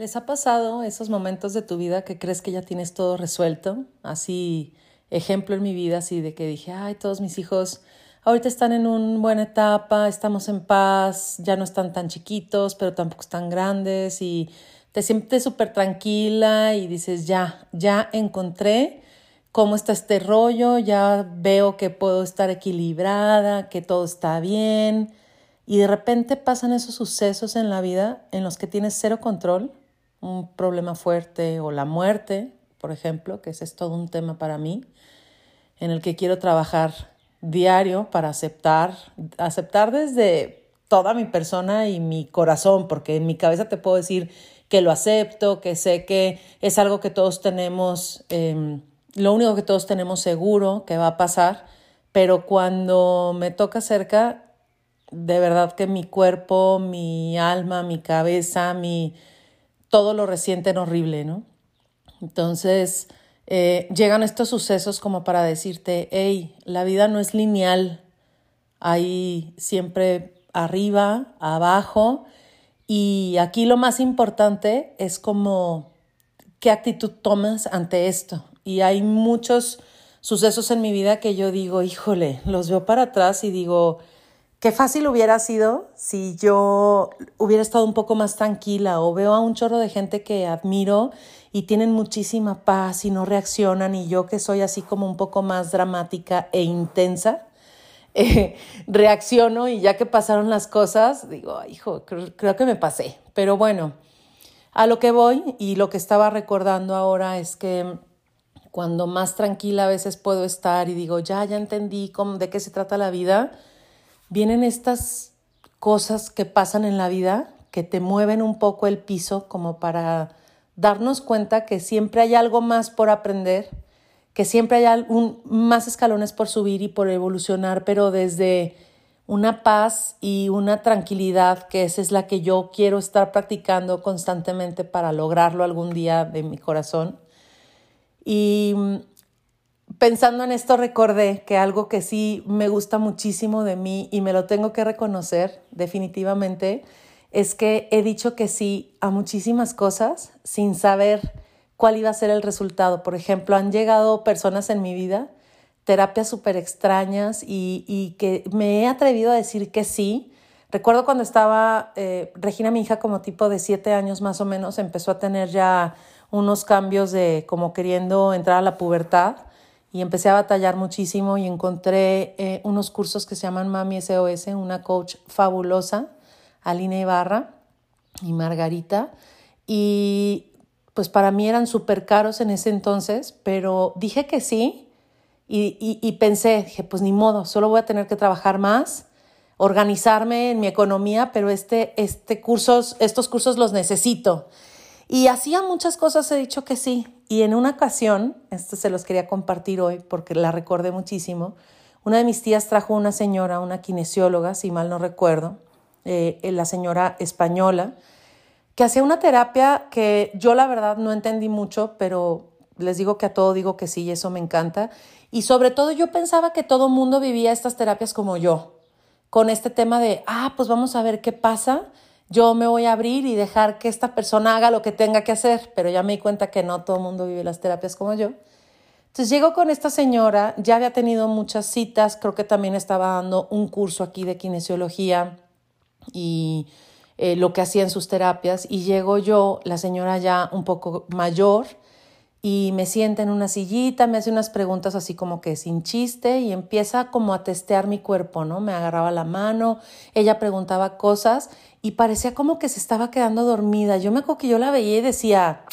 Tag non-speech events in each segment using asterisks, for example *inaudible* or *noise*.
¿Les ha pasado esos momentos de tu vida que crees que ya tienes todo resuelto? Así, ejemplo en mi vida, así de que dije, ay, todos mis hijos ahorita están en una buena etapa, estamos en paz, ya no están tan chiquitos, pero tampoco están grandes y te sientes súper tranquila y dices, ya, ya encontré cómo está este rollo, ya veo que puedo estar equilibrada, que todo está bien. Y de repente pasan esos sucesos en la vida en los que tienes cero control un problema fuerte o la muerte, por ejemplo, que ese es todo un tema para mí, en el que quiero trabajar diario para aceptar, aceptar desde toda mi persona y mi corazón, porque en mi cabeza te puedo decir que lo acepto, que sé que es algo que todos tenemos, em, lo único que todos tenemos seguro que va a pasar, pero cuando me toca cerca, de verdad que mi cuerpo, mi alma, mi cabeza, mi, todo lo reciente en horrible, ¿no? Entonces, eh, llegan estos sucesos como para decirte, hey, la vida no es lineal, hay siempre arriba, abajo, y aquí lo más importante es como qué actitud tomas ante esto. Y hay muchos sucesos en mi vida que yo digo, híjole, los veo para atrás y digo, Qué fácil hubiera sido si yo hubiera estado un poco más tranquila o veo a un chorro de gente que admiro y tienen muchísima paz y no reaccionan y yo que soy así como un poco más dramática e intensa, *laughs* eh, reacciono y ya que pasaron las cosas, digo, hijo, creo, creo que me pasé. Pero bueno, a lo que voy y lo que estaba recordando ahora es que cuando más tranquila a veces puedo estar y digo, ya, ya entendí cómo, de qué se trata la vida, vienen estas cosas que pasan en la vida que te mueven un poco el piso como para darnos cuenta que siempre hay algo más por aprender, que siempre hay más escalones por subir y por evolucionar, pero desde una paz y una tranquilidad, que esa es la que yo quiero estar practicando constantemente para lograrlo algún día de mi corazón. Y pensando en esto recordé que algo que sí me gusta muchísimo de mí y me lo tengo que reconocer definitivamente es que he dicho que sí a muchísimas cosas sin saber cuál iba a ser el resultado. Por ejemplo, han llegado personas en mi vida, terapias súper extrañas y, que me he atrevido a decir que sí. Recuerdo cuando estaba eh, Regina, mi hija, como tipo de siete años más o menos, empezó a tener ya unos cambios de como queriendo entrar a la pubertad y empecé a batallar muchísimo y encontré eh, unos cursos que se llaman Mami SOS, una coach fabulosa, Aline Ibarra y Margarita. Y pues para mí eran súper caros en ese entonces, pero dije que sí y, y, pensé, dije, pues ni modo, solo voy a tener que trabajar más, organizarme en mi economía, pero este, este cursos, estos cursos los necesito. Y hacía muchas cosas he dicho que sí. Y en una ocasión, esto se los quería compartir hoy porque la recordé muchísimo, una de mis tías trajo una señora, una kinesióloga, si mal no recuerdo, eh, la señora española, que hacía una terapia que yo la verdad no entendí mucho, pero les digo que a todo digo que sí y eso me encanta. Y sobre todo yo pensaba que todo mundo vivía estas terapias como yo, con este tema de, ah, pues vamos a ver qué pasa yo me voy a abrir y dejar que esta persona haga lo que tenga que hacer, pero ya me di cuenta que no todo el mundo vive las terapias como yo. Entonces llego con esta señora, ya había tenido muchas citas, creo que también estaba dando un curso aquí de kinesiología y eh, lo que hacía en sus terapias, y llego yo, la señora ya un poco mayor, y me sienta en una sillita, me hace unas preguntas así como que sin chiste y empieza como a testear mi cuerpo, ¿no? Me agarraba la mano, ella preguntaba cosas y parecía como que se estaba quedando dormida. Yo me acuerdo que yo la veía y decía,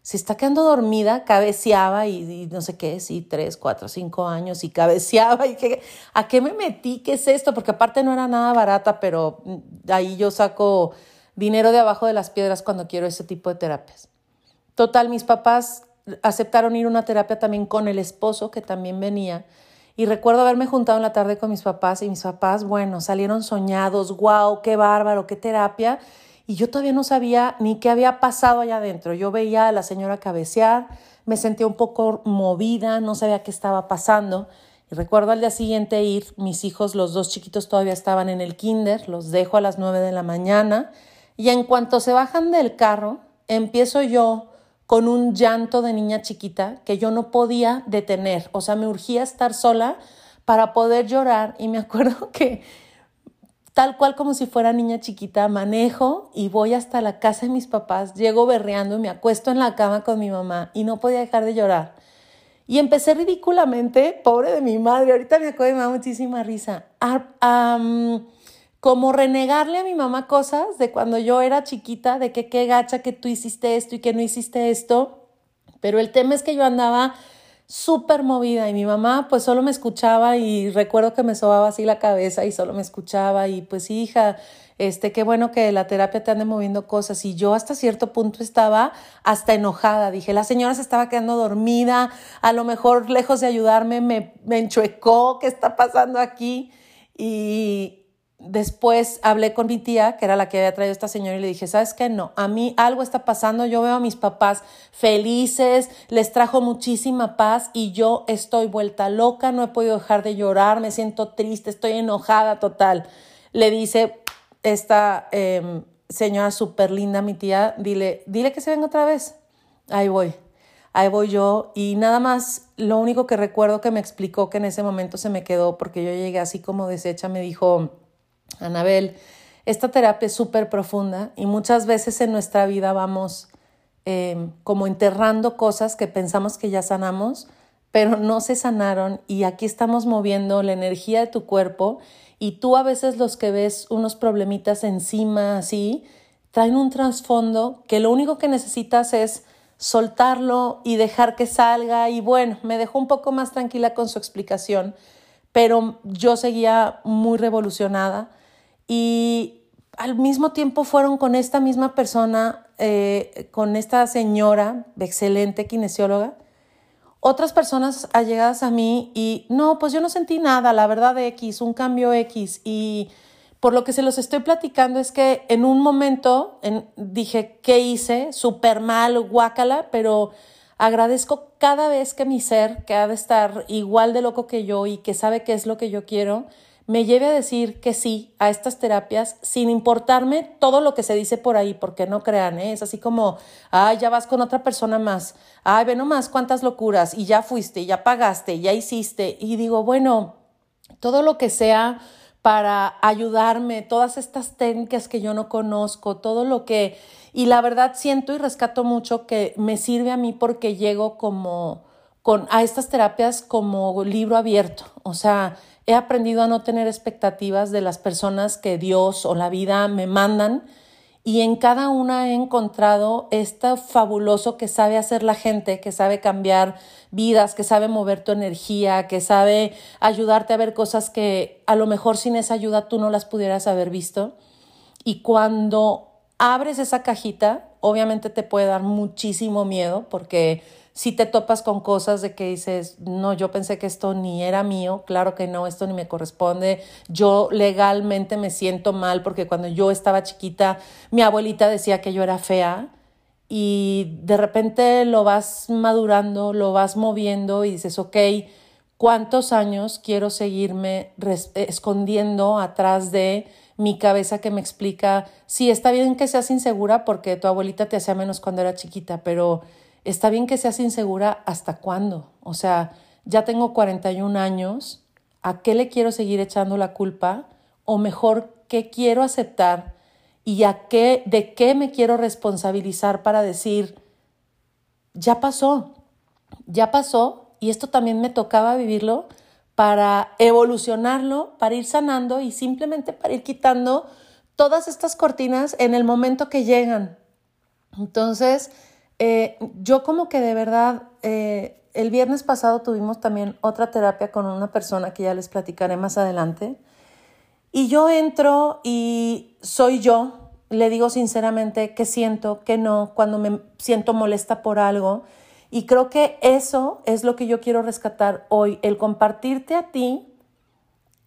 se está quedando dormida, cabeceaba y, no sé qué, sí, tres, cuatro, cinco años y cabeceaba y que, ¿a qué me metí? ¿Qué es esto? Porque aparte no era nada barata, pero mm, ahí yo saco dinero de abajo de las piedras cuando quiero ese tipo de terapias. Total, mis papás aceptaron ir a una terapia también con el esposo que también venía. Y recuerdo haberme juntado en la tarde con mis papás y mis papás, bueno, salieron soñados, wow, qué bárbaro, qué terapia. Y yo todavía no sabía ni qué había pasado allá adentro. Yo veía a la señora cabecear, me sentía un poco movida, no sabía qué estaba pasando. Y recuerdo al día siguiente ir, mis hijos, los dos chiquitos todavía estaban en el kinder, los dejo a las nueve de la mañana. Y en cuanto se bajan del carro, empiezo yo con un llanto de niña chiquita que yo no podía detener, o sea, me urgía estar sola para poder llorar. Y me *laughs* acuerdo que tal cual como si fuera niña chiquita, manejo y voy hasta la casa de mis papás, llego berreando, me acuesto en la cama con mi mamá y no podía dejar de llorar. Y empecé ridículamente, pobre de mi madre, ahorita me acuerdo y me da muchísima risa, a, como renegarle a mi mamá cosas de cuando yo era chiquita, de que qué gacha que tú hiciste esto y que no hiciste esto. Pero el tema es que yo andaba súper movida y mi mamá pues solo me escuchaba y recuerdo que me sobaba así la cabeza y solo me escuchaba y pues hija, este, qué bueno que la terapia te ande moviendo cosas y yo hasta cierto punto estaba hasta enojada, dije, la señora se estaba quedando dormida, a lo mejor lejos de ayudarme me, me enchuecó, ¿qué está pasando aquí? Y, después hablé con mi tía, que era la que había traído esta señora, y le dije, ¿sabes qué? No, a mí algo está pasando, yo veo a mis papás felices, les trajo muchísima paz y yo estoy vuelta loca, no he podido dejar de llorar, me siento triste, estoy enojada total. Le dice esta em, señora súper linda, mi tía, dile, dile que se venga otra vez. Ahí voy. Ahí voy yo y nada más, lo único que recuerdo que me explicó que en ese momento se me quedó porque yo llegué así como deshecha, me dijo, Anabel, esta terapia es súper profunda y muchas veces en nuestra vida vamos em, como enterrando cosas que pensamos que ya sanamos, pero no se sanaron y aquí estamos moviendo la energía de tu cuerpo y tú a veces los que ves unos problemitas encima así, traen un trasfondo que lo único que necesitas es soltarlo y dejar que salga y bueno, me dejó un poco más tranquila con su explicación, pero yo seguía muy revolucionada y al mismo tiempo fueron con esta misma persona, eh, con esta señora, excelente kinesióloga, otras personas allegadas a mí y no, pues yo no sentí nada, la verdad X, un cambio X y por lo que se los estoy platicando es que en un momento dije, ¿qué hice? Súper mal, guácala, pero agradezco cada vez que mi ser, que ha de estar igual de loco que yo y que sabe qué es lo que yo quiero, me lleve a decir que sí a estas terapias sin importarme todo lo que se dice por ahí, porque no crean, ¿eh? es así como, ay, ya vas con otra persona más, ay, ve nomás cuántas locuras, y ya fuiste, ya pagaste, ya hiciste, y digo, bueno, todo lo que sea para ayudarme, todas estas técnicas que yo no conozco, todo lo que, y la verdad siento y rescato mucho que me sirve a mí porque llego como con, a estas terapias como libro abierto, o sea, He aprendido a no tener expectativas de las personas que Dios o la vida me mandan y en cada una he encontrado esto fabuloso que sabe hacer la gente, que sabe cambiar vidas, que sabe mover tu energía, que sabe ayudarte a ver cosas que a lo mejor sin esa ayuda tú no las pudieras haber visto. Y cuando abres esa cajita, obviamente te puede dar muchísimo miedo porque si te topas con cosas de que dices, no, yo pensé que esto ni era mío, claro que no, esto ni me corresponde, yo legalmente me siento mal porque cuando yo estaba chiquita, mi abuelita decía que yo era fea y de repente lo vas madurando, lo vas moviendo y dices, ok, ¿cuántos años quiero seguirme escondiendo atrás de mi cabeza que me explica, sí, está bien que seas insegura porque tu abuelita te hacía menos cuando era chiquita, pero está bien que seas insegura hasta cuándo. O sea, ya tengo 41 años, ¿a qué le quiero seguir echando la culpa? O mejor, ¿qué quiero aceptar? ¿Y a qué, de qué me quiero responsabilizar para decir, ya pasó, ya pasó, y esto también me tocaba vivirlo para evolucionarlo, para ir sanando y simplemente para ir quitando todas estas cortinas en el momento que llegan. Entonces, eh, yo como que de verdad, eh, el viernes pasado tuvimos también otra terapia con una persona que ya les platicaré más adelante. Y yo entro y soy yo, le digo sinceramente qué siento, qué no, cuando me siento molesta por algo. Y creo que eso es lo que yo quiero rescatar hoy, el compartirte a ti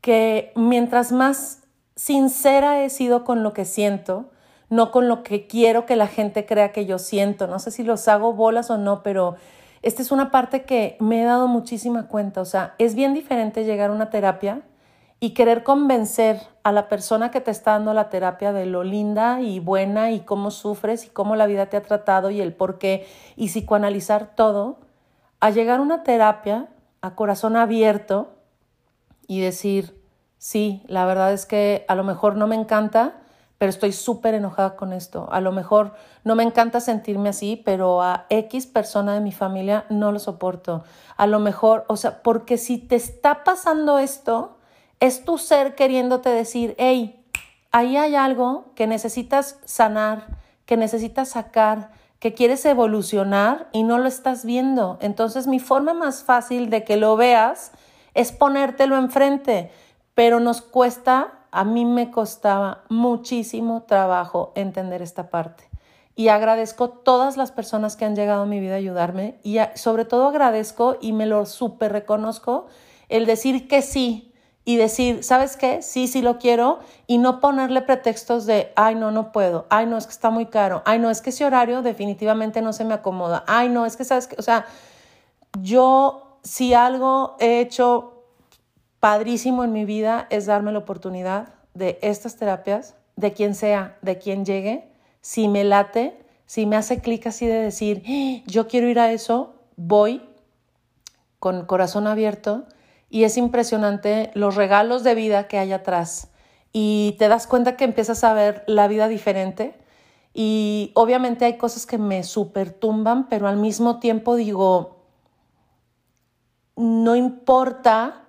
que mientras más sincera he sido con lo que siento, no con lo que quiero que la gente crea que yo siento. No sé si los hago bolas o no, pero esta es una parte que me he dado muchísima cuenta. O sea, es bien diferente llegar a una terapia y querer convencer a la persona que te está dando la terapia de lo linda y buena y cómo sufres y cómo la vida te ha tratado y el por qué y psicoanalizar todo, a llegar a una terapia a corazón abierto y decir, sí, la verdad es que a lo mejor no me encanta, pero estoy súper enojada con esto. A lo mejor no me encanta sentirme así, pero a X persona de mi familia no lo soporto. A lo mejor, o sea, porque si te está pasando esto, es tu ser queriéndote decir, hey, ahí hay algo que necesitas sanar, que necesitas sacar, que quieres evolucionar y no lo estás viendo. Entonces mi forma más fácil de que lo veas es ponértelo enfrente, pero nos cuesta a mí me costaba muchísimo trabajo entender esta parte. Y agradezco todas las personas que han llegado a mi vida a ayudarme y sobre todo agradezco y me lo súper reconozco el decir que sí y decir, ¿sabes qué? Sí, sí lo quiero y no ponerle pretextos de, ay, no, no puedo, ay, no, es que está muy caro, ay, no, es que ese horario definitivamente no se me acomoda, ay, no, es que, ¿sabes qué? O sea, yo si algo he hecho padrísimo en mi vida es darme la oportunidad de estas terapias, de quien sea, de quien llegue, si me late, si me hace clic así de decir, ¡Ah! yo quiero ir a eso, voy con corazón abierto y es impresionante los regalos de vida que hay atrás y te das cuenta que empiezas a ver la vida diferente y obviamente hay cosas que me supertumban, pero al mismo tiempo digo, no importa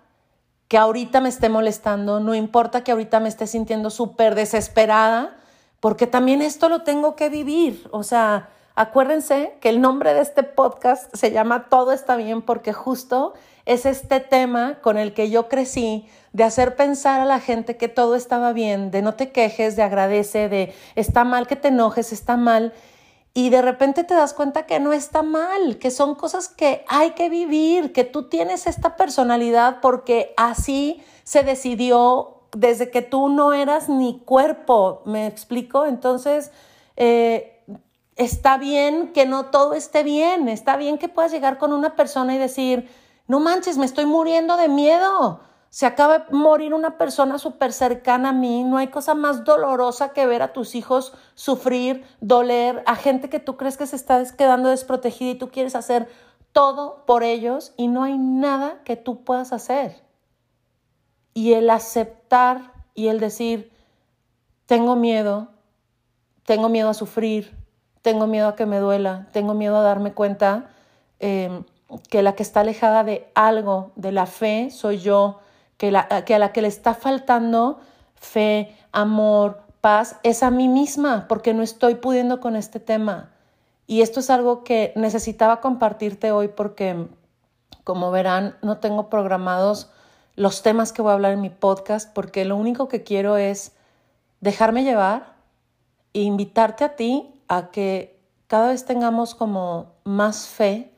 que ahorita me esté molestando, no importa que ahorita me esté sintiendo súper desesperada, porque también esto lo tengo que vivir. O sea, acuérdense que el nombre de este podcast se llama Todo está bien porque justo es este tema con el que yo crecí, de hacer pensar a la gente que todo estaba bien, de no te quejes, de agradece, de está mal que te enojes, está mal y de repente te das cuenta que no está mal, que son cosas que hay que vivir, que tú tienes esta personalidad porque así se decidió desde que tú no eras ni cuerpo, ¿me explico? Entonces, eh, está bien que no todo esté bien, está bien que puedas llegar con una persona y decir, no manches, me estoy muriendo de miedo se acaba de morir una persona súper cercana a mí, no hay cosa más dolorosa que ver a tus hijos sufrir, doler, a gente que tú crees que se está quedando desprotegida y tú quieres hacer todo por ellos y no hay nada que tú puedas hacer. Y el aceptar y el decir, tengo miedo, tengo miedo a sufrir, tengo miedo a que me duela, tengo miedo a darme cuenta eh, que la que está alejada de algo, de la fe, soy yo, que, a la que le está faltando fe, amor, paz, es a mí misma, porque no estoy pudiendo con este tema. Y esto es algo que necesitaba compartirte hoy porque, como verán, no tengo programados los temas que voy a hablar en mi podcast, porque lo único que quiero es dejarme llevar e invitarte a ti a que cada vez tengamos como más fe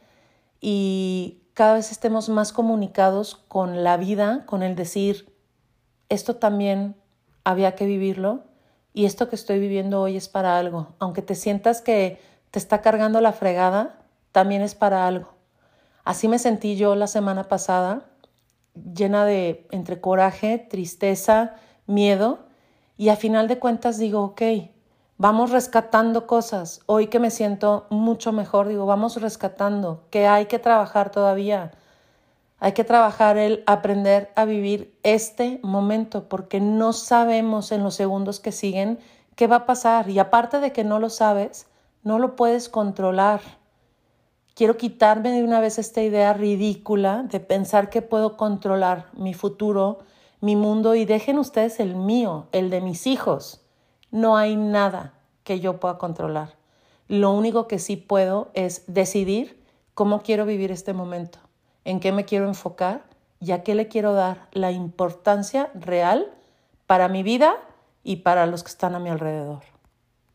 y cada vez estemos más comunicados con la vida, con el decir, esto también había que vivirlo y esto que estoy viviendo hoy es para algo. Aunque te sientas que te está cargando la fregada, también es para algo. Así me sentí yo la semana pasada, llena de entre coraje, tristeza, miedo, y a final de cuentas digo, ok, vamos rescatando cosas. Hoy que me siento mucho mejor, digo, vamos rescatando, que hay que trabajar todavía. Hay que trabajar el aprender a vivir este momento porque no sabemos en los segundos que siguen qué va a pasar y aparte de que no lo sabes, no lo puedes controlar. Quiero quitarme de una vez esta idea ridícula de pensar que puedo controlar mi futuro, mi mundo y dejen ustedes el mío, el de mis hijos. No hay nada que yo pueda controlar. Lo único que sí puedo es decidir cómo quiero vivir este momento, en qué me quiero enfocar y a qué le quiero dar la importancia real para mi vida y para los que están a mi alrededor.